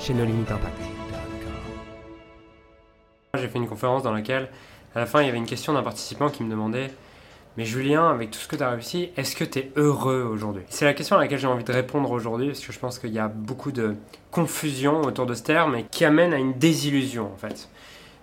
chez No Limit Impact. J'ai fait une conférence dans laquelle, à la fin, il y avait une question d'un participant qui me demandait Mais Julien, avec tout ce que tu as réussi, est-ce que tu es heureux aujourd'hui? C'est la question à laquelle j'ai envie de répondre aujourd'hui, parce que je pense qu'il y a beaucoup de confusion autour de ce terme et qui amène à une désillusion en fait.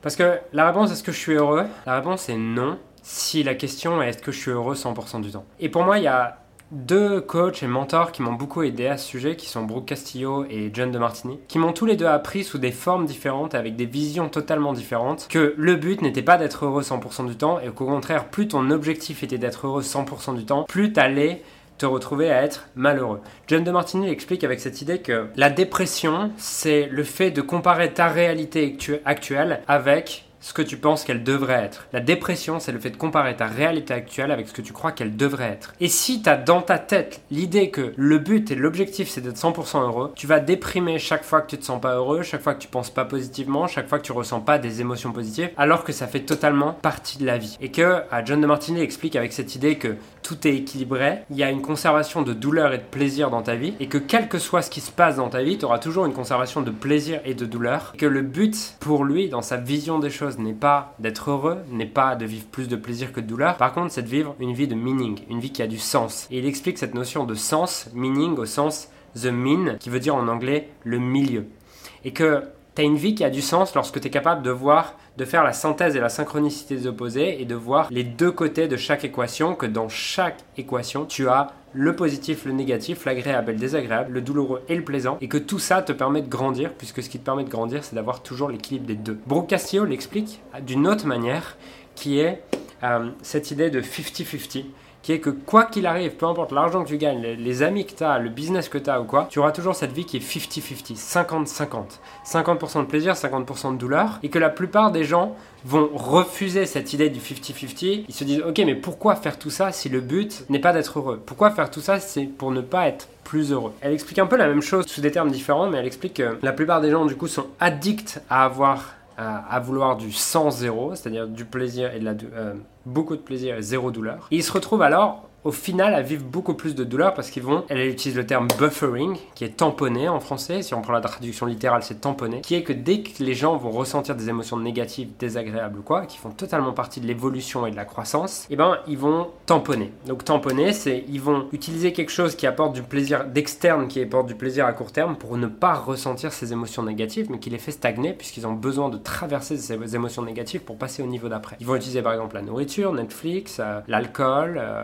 Parce que la réponse est-ce que je suis heureux? La réponse est non, si la question est est-ce que je suis heureux 100% du temps? Et pour moi, il y a deux coachs et mentors qui m'ont beaucoup aidé à ce sujet, qui sont Brooke Castillo et John de Martini, qui m'ont tous les deux appris sous des formes différentes, avec des visions totalement différentes, que le but n'était pas d'être heureux 100% du temps, et qu'au contraire, plus ton objectif était d'être heureux 100% du temps, plus t'allais te retrouver à être malheureux. John de Martini explique avec cette idée que la dépression, c'est le fait de comparer ta réalité actuelle avec ce que tu penses qu'elle devrait être. La dépression, c'est le fait de comparer ta réalité actuelle avec ce que tu crois qu'elle devrait être. Et si tu as dans ta tête l'idée que le but et l'objectif c'est d'être 100% heureux, tu vas déprimer chaque fois que tu te sens pas heureux, chaque fois que tu penses pas positivement, chaque fois que tu ressens pas des émotions positives, alors que ça fait totalement partie de la vie. Et que John de Martini explique avec cette idée que tout est équilibré, il y a une conservation de douleur et de plaisir dans ta vie, et que quel que soit ce qui se passe dans ta vie, tu auras toujours une conservation de plaisir et de douleur, et que le but pour lui, dans sa vision des choses, n'est pas d'être heureux, n'est pas de vivre plus de plaisir que de douleur. Par contre, c'est de vivre une vie de meaning, une vie qui a du sens. Et il explique cette notion de sens, meaning au sens the mean, qui veut dire en anglais le milieu. Et que tu une vie qui a du sens lorsque tu es capable de voir, de faire la synthèse et la synchronicité des opposés et de voir les deux côtés de chaque équation, que dans chaque équation, tu as le positif, le négatif, l'agréable et le désagréable, le douloureux et le plaisant, et que tout ça te permet de grandir, puisque ce qui te permet de grandir, c'est d'avoir toujours l'équilibre des deux. Brooke Castillo l'explique d'une autre manière, qui est euh, cette idée de 50-50 qui est que quoi qu'il arrive, peu importe l'argent que tu gagnes, les, amis que tu as, le business que tu as ou quoi, tu auras toujours cette vie qui est 50-50, 50-50. 50% de plaisir, 50% de douleur, et que la plupart des gens vont refuser cette idée du 50-50. Ils se disent, ok, mais pourquoi faire tout ça si le but n'est pas d'être heureux? Pourquoi faire tout ça C'est pour ne pas être plus heureux? Elle explique un peu la même chose sous des termes différents, mais elle explique que la plupart des gens, du coup, sont addicts à avoir à, vouloir du sans zéro, c'est-à-dire du plaisir et de la, euh, beaucoup de plaisir et zéro douleur. Et ils se retrouvent alors au final à vivre beaucoup plus de douleur parce qu'ils vont, elle utilise le terme buffering, qui est tamponné en français, si on prend la traduction littérale c'est tamponné, qui est que dès que les gens vont ressentir des émotions négatives, désagréables ou quoi, qui font totalement partie de l'évolution et de la croissance, et eh ben ils vont tamponner. Donc tamponner, c'est ils vont utiliser quelque chose qui apporte du plaisir d'externe, qui apporte du plaisir à court terme pour ne pas ressentir ces émotions négatives, mais qui les fait stagner puisqu'ils ont besoin de traverser ces émotions négatives pour passer au niveau d'après. Ils vont utiliser par exemple la nourriture, Netflix, euh, l'alcool, euh,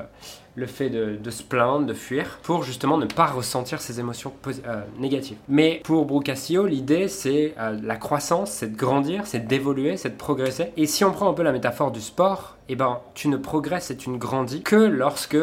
le fait de, se plaindre, de fuir, pour justement ne pas ressentir ces émotions euh, négatives. Mais pour Brooke l'idée c'est la croissance, c'est de grandir, c'est d'évoluer, c'est de progresser. Et si on prend un peu la métaphore du sport, eh ben tu ne progresses et tu ne grandis que lorsque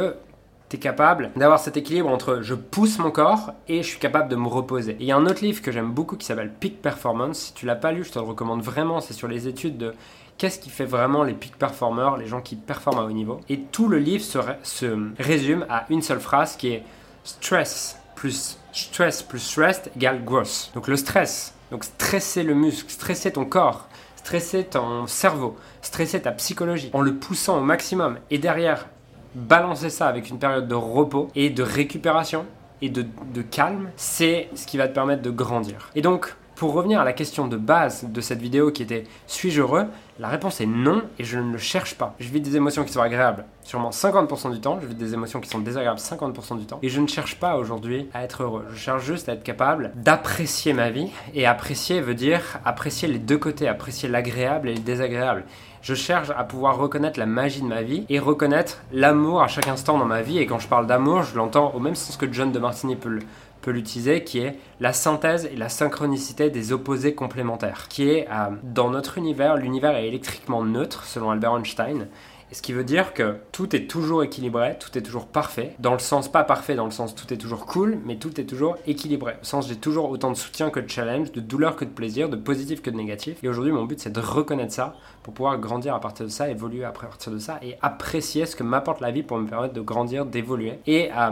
tu es capable d'avoir cet équilibre entre je pousse mon corps et je suis capable de me reposer. il y a un autre livre que j'aime beaucoup qui s'appelle Peak Performance. Si tu l'as pas lu, je te le recommande vraiment. C'est sur les études de qu'est-ce qui fait vraiment les peak performers, les gens qui performent à haut niveau. Et tout le livre se, résume à une seule phrase qui est stress plus stress plus stress égale growth. Donc le stress, donc stresser le muscle, stresser ton corps, stresser ton cerveau, stresser ta psychologie en le poussant au maximum et derrière balancer ça avec une période de repos et de récupération et de, de calme, c'est ce qui va te permettre de grandir. Et donc, pour revenir à la question de base de cette vidéo qui était suis-je heureux? La réponse est non et je ne le cherche pas. Je vis des émotions qui sont agréables sûrement 50% du temps, je vis des émotions qui sont désagréables 50% du temps et je ne cherche pas aujourd'hui à être heureux. Je cherche juste à être capable d'apprécier ma vie et apprécier veut dire apprécier les deux côtés, apprécier l'agréable et le désagréable. Je cherche à pouvoir reconnaître la magie de ma vie et reconnaître l'amour à chaque instant dans ma vie. Et quand je parle d'amour, je l'entends au même sens que John de Martini peut le, peut l'utiliser, qui est la synthèse et la synchronicité des opposés complémentaires, qui est euh, dans notre univers, l'univers est électriquement neutre selon Albert Einstein, Ce qui veut dire que tout est toujours équilibré, tout est toujours parfait. Dans le sens pas parfait, dans le sens tout est toujours cool, mais tout est toujours équilibré. Au sens j'ai toujours autant de soutien que de challenge, de douleur que de plaisir, de positif que de négatif. Et aujourd'hui mon but c'est de reconnaître ça pour pouvoir grandir à partir de ça, évoluer à partir de ça et apprécier ce que m'apporte la vie pour me permettre de grandir, d'évoluer et euh,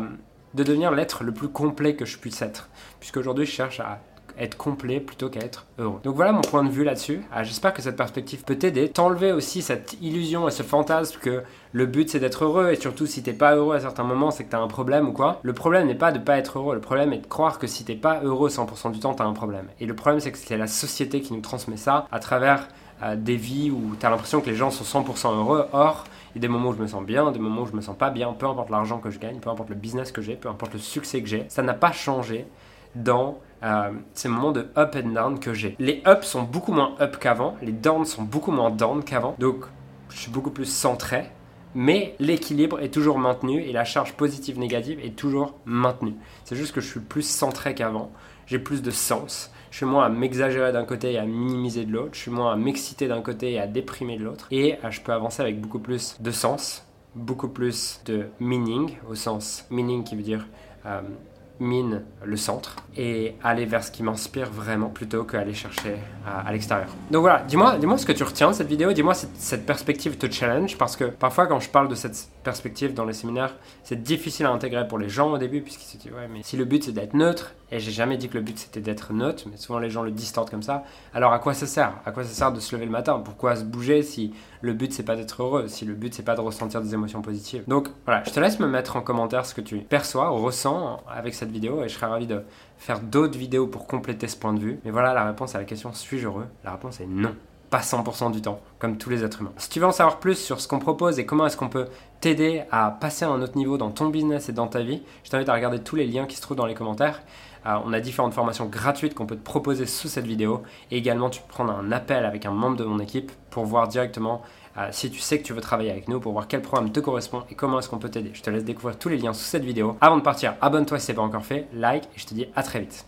de devenir l'être le plus complet que je puisse être. Puisqu'aujourd'hui je cherche à être complet plutôt qu'à être heureux. Donc voilà mon point de vue là-dessus. Ah, j'espère que cette perspective peut t'aider. T'enlever aussi cette illusion et ce fantasme que le but c'est d'être heureux et surtout si t'es pas heureux à certains moments c'est que t'as un problème ou quoi. Le problème n'est pas de pas être heureux, le problème est de croire que si t'es pas heureux 100% du temps t'as un problème. Et le problème c'est que c'est la société qui nous transmet ça à travers euh, des vies où t'as l'impression que les gens sont 100% heureux. Or, y a des moments où je me sens bien, des moments où je me sens pas bien, peu importe l'argent que je gagne, peu importe le business que j'ai, peu importe le succès que j'ai, ça n'a pas changé dans euh, ces moments de up and down que j'ai. Les ups sont beaucoup moins up qu'avant, les downs sont beaucoup moins down qu'avant, donc je suis beaucoup plus centré, mais l'équilibre est toujours maintenu et la charge positive négative est toujours maintenue. C'est juste que je suis plus centré qu'avant, j'ai plus de sens, je suis moins à m'exagérer d'un côté et à minimiser de l'autre, je suis moins à m'exciter d'un côté et à déprimer de l'autre, et euh, je peux avancer avec beaucoup plus de sens, beaucoup plus de meaning, au sens meaning qui veut dire euh, mine le centre et aller vers ce qui m'inspire vraiment plutôt qu'aller chercher à, l'extérieur. Donc voilà, dis-moi dis ce que tu retiens de cette vidéo, dis-moi si cette perspective te challenge parce que parfois quand je parle de cette perspective dans les séminaires, c'est difficile à intégrer pour les gens au début puisqu'ils se disent ouais mais si le but c'est d'être neutre et j'ai jamais dit que le but c'était d'être neutre, mais souvent les gens le distortent comme ça, alors à quoi ça sert? À quoi ça sert de se lever le matin? Pourquoi se bouger si le but c'est pas d'être heureux, si le but c'est pas de ressentir des émotions positives? Donc voilà, je te laisse me mettre en commentaire ce que tu perçois, ressens avec cette vidéo et je serais ravi de faire d'autres vidéos pour compléter ce point de vue. Mais voilà la réponse à la question suis-je heureux? La réponse est non. Pas 100% du temps, comme tous les êtres humains. Si tu veux en savoir plus sur ce qu'on propose et comment est-ce qu'on peut t'aider à passer à un autre niveau dans ton business et dans ta vie, je t'invite à regarder tous les liens qui se trouvent dans les commentaires. Euh, on a différentes formations gratuites qu'on peut te proposer sous cette vidéo. Et également, tu peux prendre un appel avec un membre de mon équipe pour voir directement euh, si tu sais que tu veux travailler avec nous, pour voir quel programme te correspond et comment est-ce qu'on peut t'aider. Je te laisse découvrir tous les liens sous cette vidéo. Avant de partir, abonne-toi si ce n'est pas encore fait, like et je te dis à très vite.